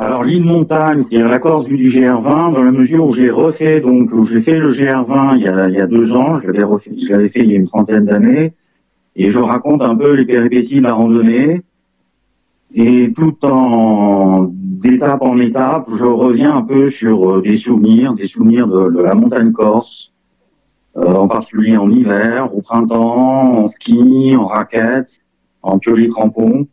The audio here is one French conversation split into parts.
Alors l'île montagne, c'est-à-dire la Corse du GR20, dans la mesure où j'ai refait, donc où j'ai fait le GR20 il y a, il y a deux ans, je l'avais refait, je l'avais fait il y a une trentaine d'années, et je raconte un peu les péripéties de la randonnée, et tout en d'étape en étape, je reviens un peu sur euh, des souvenirs, des souvenirs de, la montagne corse, euh, en particulier en hiver, au printemps, en ski, en raquette, en piolet crampon.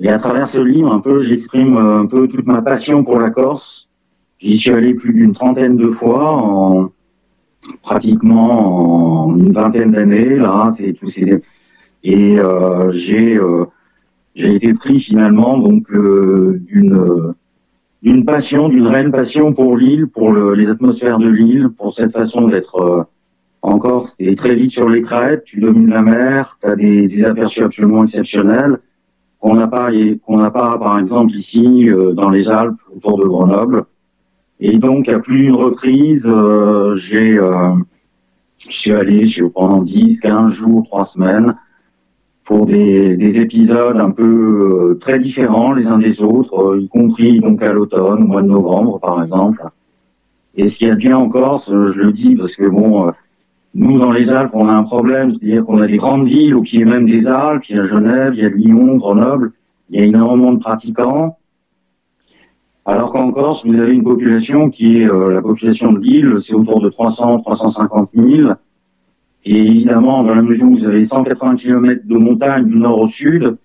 Et à travers ce livre, un peu, j'exprime euh, un peu toute ma passion pour la Corse. J'y suis allé plus d'une trentaine de fois, en pratiquement en une vingtaine d'années. Là, c'est tout. C'est et euh, j'ai euh, j'ai été pris finalement donc euh, d'une d'une passion, d'une réelle passion pour l'île, pour le, les atmosphères de l'île, pour cette façon d'être euh, en Corse. T'es très vite sur les crêtes, tu domines la mer, tu as des, des aperçus absolument exceptionnels qu'on n'a pas qu'on n'a pas par exemple ici euh, dans les Alpes autour de Grenoble. Et donc à plus d'une reprise, euh, j'ai euh, je suis allé je, pendant 10, 15 jours, 3 semaines pour des, des épisodes un peu euh, très différents les uns des autres, euh, y compris donc à l'automne, au mois de novembre par exemple. Et ce qui est bien encore, je le dis parce que bon, nous, dans les Alpes, on a un problème, c'est-à-dire qu'on a des grandes villes au pied même des Alpes, il y a Genève, il y a Lyon, Grenoble, il y a énormément de pratiquants. Alors qu'en Corse, vous avez une population qui est euh, la population de l'île, c'est autour de 300, 350 000. Et évidemment, dans la mesure où vous avez 180 km de montagne du nord au sud,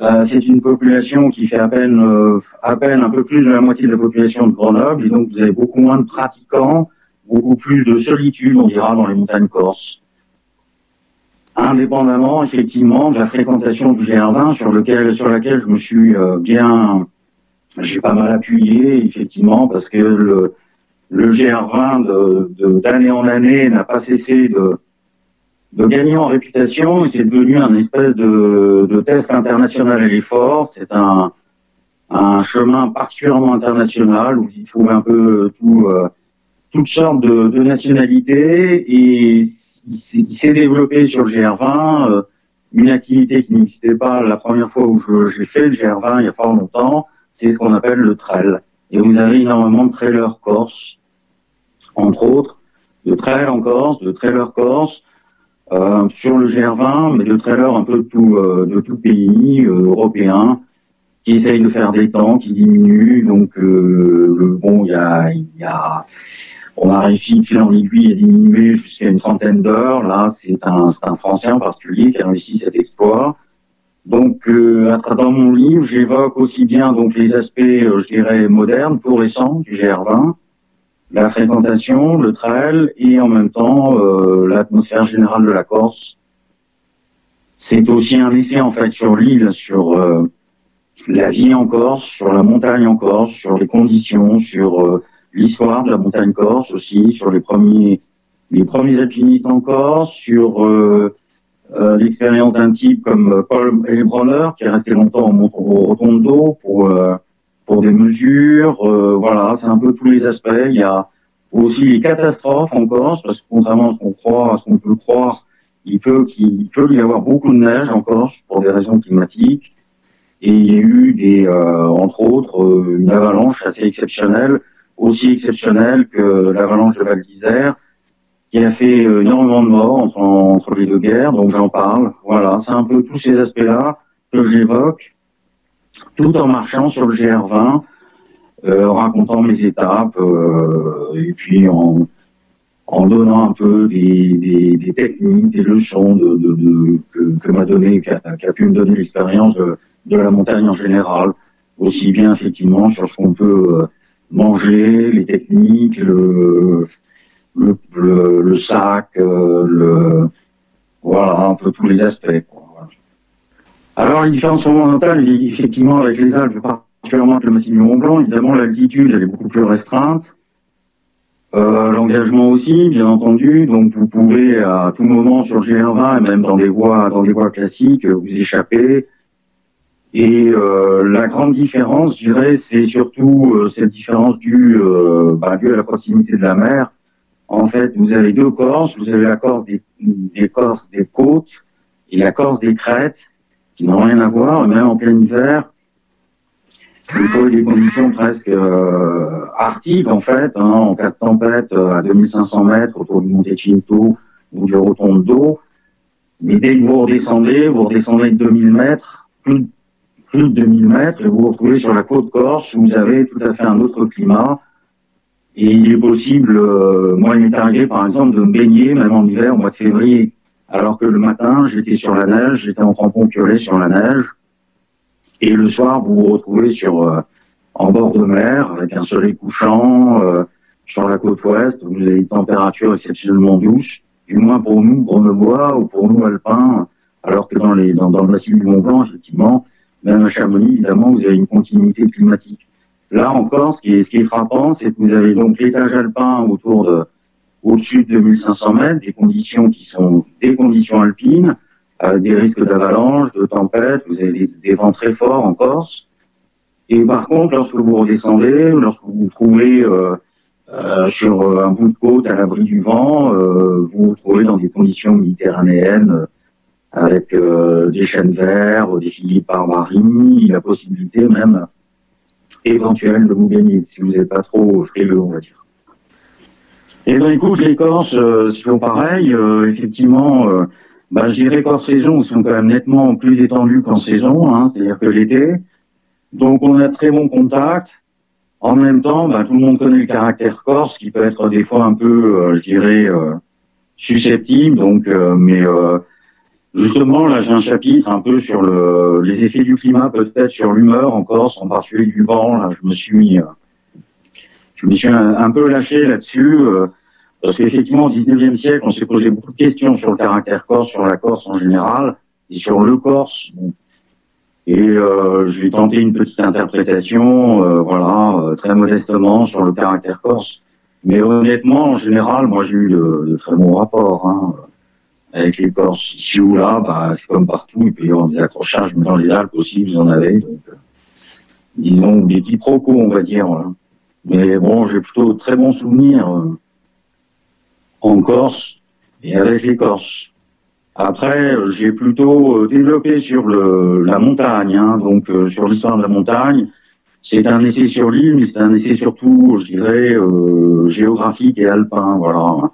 euh, c'est une population qui fait à peine, euh, à peine un peu plus de la moitié de la population de Grenoble, et donc vous avez beaucoup moins de pratiquants, beaucoup plus de solitude, on dira, dans les montagnes corses. Indépendamment, effectivement, de la fréquentation du GR20 sur lequel, sur laquelle je me suis euh, bien, j'ai pas mal appuyé, effectivement, parce que le, le GR20 de, de, d'année en année n'a pas cessé de, de gagner en réputation et c'est devenu un espèce de, de test international à l'effort. C'est un, un chemin particulièrement international où vous y trouvez un peu tout, euh, toutes sortes de, nationalités et il s'est développé sur le GR20 euh, une activité qui n'existait pas la première fois où j'ai fait le GR20 il y a fort longtemps, c'est ce qu'on appelle le trail. Et vous avez énormément de trailers corse, entre autres, de trail en Corse, de trailers corse, euh, sur le GR20, mais de trailers un peu de tout, euh, pays européen, qui essayent de faire des temps, qui diminuent. Donc, le, bon, il y a, il y a, on a réussi de fil en aiguille à diminuer jusqu'à une trentaine d'heures. Là, c'est un, un Français en particulier qui a réussi cet exploit. Donc, euh, dans mon livre, j'évoque aussi bien donc les aspects, euh, je dirais, modernes, tout récents du GR20, la fréquentation, le trail et en même temps euh, l'atmosphère générale de la Corse. C'est aussi un essai en fait sur l'île, sur euh, la vie en Corse, sur la montagne en Corse, sur les conditions, sur euh, l'histoire de la montagne corse aussi, sur les premiers les premiers alpinistes en Corse, sur euh, euh, l'expérience d'un type comme euh, Paul Elbronner qui est resté longtemps Mont- au Rotondo pour euh, pour des mesures. euh, voilà, c'est un peu tous les aspects. Il y a aussi les catastrophes en Corse parce que contrairement à ce qu'on croit, à ce qu'on peut croire, il peut qu'il il peut y avoir beaucoup de neige en Corse pour des raisons climatiques. Et il y a eu des, entre autres, une avalanche assez exceptionnelle, aussi exceptionnelle que l'avalanche de Val d'Isère, qui a fait euh, énormément de morts entre, les deux guerres, donc j'en parle. Voilà, c'est un peu tous ces aspects-là que j'évoque, tout en marchant sur le GR20, euh, racontant mes étapes, euh, et puis en, donnant un peu des, techniques, des leçons que, m'a donné, qu'a pu me donner l'expérience de, de la montagne en général, aussi bien effectivement sur ce qu'on peut euh, manger, les techniques, le, le, le, sac, euh, le, voilà, un peu tous les aspects. quoi. Alors, les différences fondamentales, effectivement, avec les Alpes, particulièrement avec le massif du Mont Blanc, évidemment, l'altitude, elle est beaucoup plus restreinte. Euh, L'engagement aussi, bien entendu. Donc, vous pouvez à tout moment sur le GR20 et même dans des voies, dans des voies classiques, vous échapper. Et euh, la grande différence, je dirais, c'est surtout euh, cette différence due, euh, bah, due à la proximité de la mer. En fait, vous avez deux Corses. Vous avez la Corse des, Corses des côtes et la Corse des crêtes, qui n'ont rien à voir, même en plein hiver. vous trouvez des conditions presque euh, arctiques en fait, hein, en cas de tempête euh, à 2500 mètres autour du Monte Cinto ou du Rotondo. Mais dès que vous redescendez, vous redescendez de 2000 mètres, plus, plus de 2000 mètres, vous vous retrouvez sur la côte corse où vous avez tout à fait un autre climat. Et il est possible, euh, moi il m'est arrivé par exemple de me baigner, même en hiver, au mois de février, alors que le matin j'étais sur la neige, j'étais en crampon piolet sur la neige, et le soir, vous vous retrouvez sur euh, en bord de mer avec un soleil couchant euh, sur la côte ouest. Vous avez une température exceptionnellement douce, du moins pour nous grenoblois ou pour nous alpins. Alors que dans les dans, dans le massif du Mont Blanc, effectivement, même à Chamonix, évidemment, vous avez une continuité climatique. Là encore, ce qui est, ce qui est frappant, c'est que vous avez donc l'étage alpin autour de au-dessus de 2500 mètres, des conditions qui sont des conditions alpines, avec des risques d'avalanche, de tempête, vous avez des, vents très forts en Corse. Et par contre, lorsque vous redescendez, lorsque vous vous trouvez euh, euh, sur un bout de côte à l'abri du vent, euh, vous vous trouvez dans des conditions méditerranéennes avec des chênes verts, des filiers par la possibilité même éventuelle de vous baigner si vous n'êtes pas trop frileux, on va dire. Et ben écoute, les Corses, euh, font pareil, effectivement bah, je dirais qu'en saison, ils sont quand même nettement plus détendus qu'en saison, hein, c'est-à-dire que l'été. Donc on a très bon contact. En même temps, bah, tout le monde connaît le caractère corse, qui peut être des fois un peu, euh, je dirais, euh, susceptible. Donc, euh, mais justement, là, j'ai un chapitre un peu sur le, les effets du climat, peut-être sur l'humeur en Corse, en particulier du vent. Là, je me suis, je me suis un, peu lâché là-dessus. Parce qu'effectivement, au 19e siècle, on s'est posé beaucoup de questions sur le caractère corse, sur la Corse en général, et sur le Corse. Et euh, j'ai tenté une petite interprétation, euh, voilà, euh, très modestement sur le caractère corse. Mais honnêtement, en général, moi j'ai eu de, très bons rapports hein, avec les Corses. Ici ou là, bah, c'est comme partout, il peut y avoir des accrochages, mais dans les Alpes aussi, vous en avez. Donc, euh, disons des quiproquos, on va dire. Mais bon, j'ai plutôt très bons souvenirs euh, en Corse et avec les Corses. Après, j'ai plutôt euh, développé sur le, la montagne, hein, donc euh, sur l'histoire de la montagne. C'est un essai sur l'île, mais c'est un essai surtout, je dirais, euh, géographique et alpin. Voilà.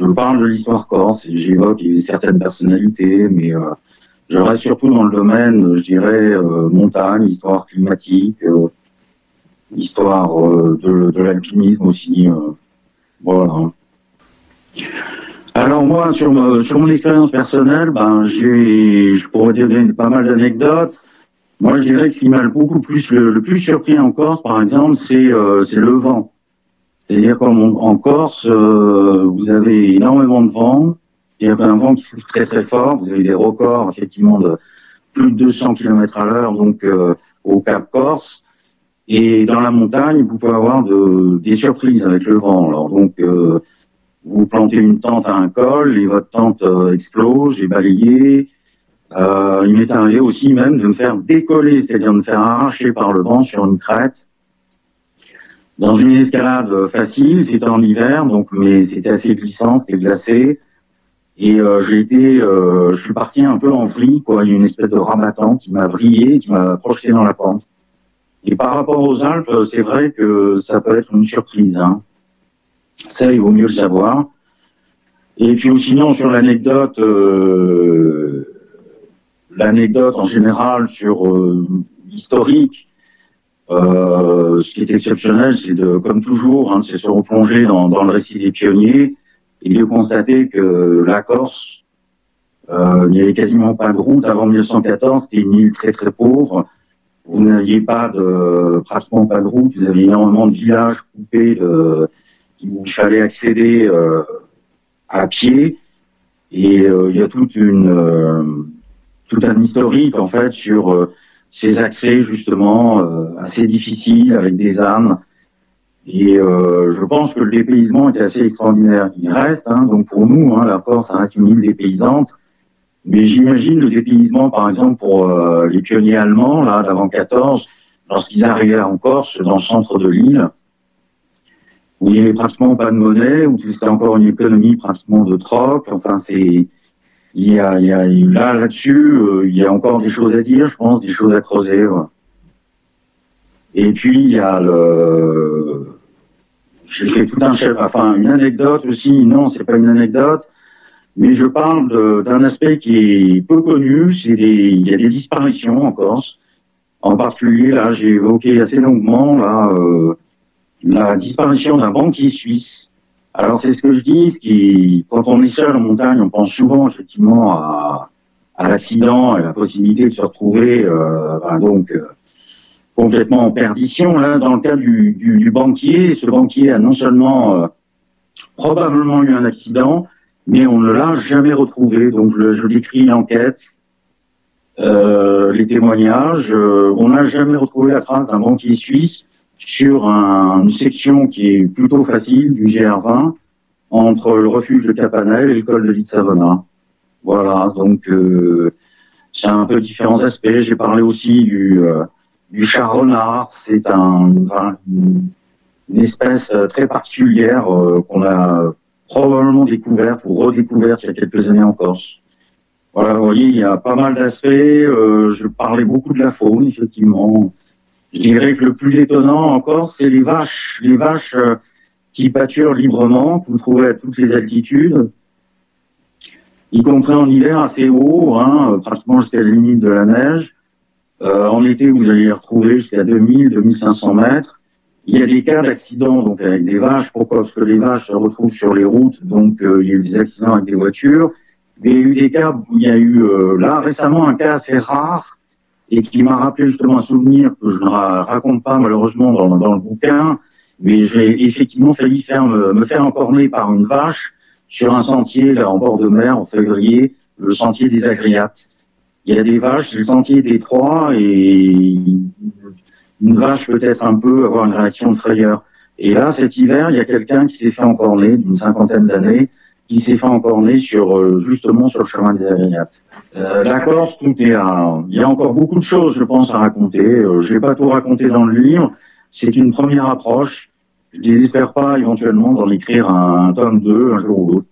Euh, je parle de l'histoire corse et j'évoque certaines personnalités, mais je reste surtout dans le domaine, je dirais, montagne, histoire climatique, histoire de, de l'alpinisme aussi. Voilà. Alors moi, sur, sur mon expérience personnelle, ben j'ai, je pourrais dire pas mal d'anecdotes. Moi, je dirais que ce qui m'a beaucoup plus le, plus surpris en Corse, par exemple, c'est euh, c'est le vent. C'est-à-dire qu'en en Corse, euh, vous avez énormément de vent. C'est-à-dire un vent qui souffle très très fort. Vous avez des records effectivement de plus de 200 km à l'heure, donc euh, au Cap Corse. Et dans la montagne, vous pouvez avoir de, des surprises avec le vent. Alors donc, euh, vous plantez une tente à un col et votre tente euh, explose, est balayée. Euh, il m'est arrivé aussi même de me faire décoller, c'est-à-dire de me faire arracher par le vent sur une crête. Dans une escalade facile, c'était en hiver, donc mais c'était assez glissant, c'était glacé. Et euh, j'ai été, euh, je suis parti un peu en vrille, quoi. Il y a une espèce de rabattant qui m'a vrillé, qui m'a projeté dans la pente. Et par rapport aux Alpes, c'est vrai que ça peut être une surprise. Hein. Ça, il vaut mieux le savoir. Et puis sinon, sur l'anecdote, euh, l'anecdote en général sur euh, historique, euh, ce qui est exceptionnel, c'est de, comme toujours, hein, c'est se replonger dans, dans, le récit des pionniers. Et de constater que la Corse, euh, il n'y avait quasiment pas de route avant 1914, c'était une île très très pauvre. Vous n'aviez pas de, pratiquement pas de route, vous aviez énormément de villages coupés de, où il fallait accéder euh, à pied. Et euh, il y a toute une, euh, tout un historique en fait sur ces accès justement assez difficiles avec des ânes. Et je pense que le dépaysement était assez extraordinaire. Il reste, hein, donc pour nous, hein, la Corse reste une île dépaysante. Mais j'imagine le dépaysement, par exemple, pour euh, les pionniers allemands, là, d'avant 14, lorsqu'ils arrivaient en Corse, dans le centre de l'île, où il n'y avait pratiquement pas de monnaie, où c'était encore une économie pratiquement de troc. Enfin, c'est il y a, il y a là là-dessus, il y a encore des choses à dire, je pense, des choses à creuser. Et puis il y a le, j'ai fait tout un chef, enfin une anecdote aussi. Non, c'est pas une anecdote, mais je parle d'un aspect qui est peu connu. C'est il y a des disparitions en Corse. En particulier, là, j'ai évoqué assez longuement là euh, la disparition d'un banquier suisse. Alors c'est ce que je dis, qui, quand on est seul en montagne, on pense souvent effectivement à, à l'accident et la possibilité de se retrouver euh, ben, donc euh, complètement en perdition. Là, dans le cas du, du, du banquier, ce banquier a non seulement euh, probablement eu un accident, mais on ne l'a jamais retrouvé. Donc je, je décris l'enquête, euh, les témoignages. Euh, on n'a jamais retrouvé la trace d'un banquier suisse sur un, une section qui est plutôt facile du GR20 entre le refuge de Capanel et l'école de Savona. Voilà, donc euh, c'est un peu différents aspects. J'ai parlé aussi du du chat renard. C'est un, une, espèce euh, très particulière euh, qu'on a probablement découverte ou redécouverte il y a quelques années en Corse. Voilà, vous voyez, il y a pas mal d'aspects. Euh, je parlais beaucoup de la faune, effectivement. Je dirais que le plus étonnant encore, c'est les vaches. Les vaches qui pâturent librement, que vous trouvez à toutes les altitudes, y compris en hiver assez haut, hein, pratiquement jusqu'à la limite de la neige. Euh, en été, vous allez les retrouver jusqu'à 2000, 2500 mètres. Il y a des cas d'accidents donc avec des vaches. Pourquoi? Parce que les vaches se retrouvent sur les routes, donc euh, il y a eu des accidents avec des voitures. Mais il y a eu des cas il y a eu euh, là récemment un cas assez rare et qui m'a rappelé justement un souvenir que je ne raconte pas malheureusement dans, le bouquin, mais j'ai effectivement failli faire me, faire encorner par une vache sur un sentier là en bord de mer en février, le sentier des Agriates il y a des vaches, le sentier est étroit et une vache peut être un peu avoir une réaction de frayeur. Et là, cet hiver, il y a quelqu'un qui s'est fait encorner d'une cinquantaine d'années, qui s'est fait encorner sur euh, justement sur le chemin des Avignates. Euh, la Corse, tout est à... Il y a encore beaucoup de choses, je pense, à raconter. Euh, je vais pas tout raconter dans le livre. C'est une première approche. Je désespère pas éventuellement d'en écrire un, un tome 2 un jour ou l'autre.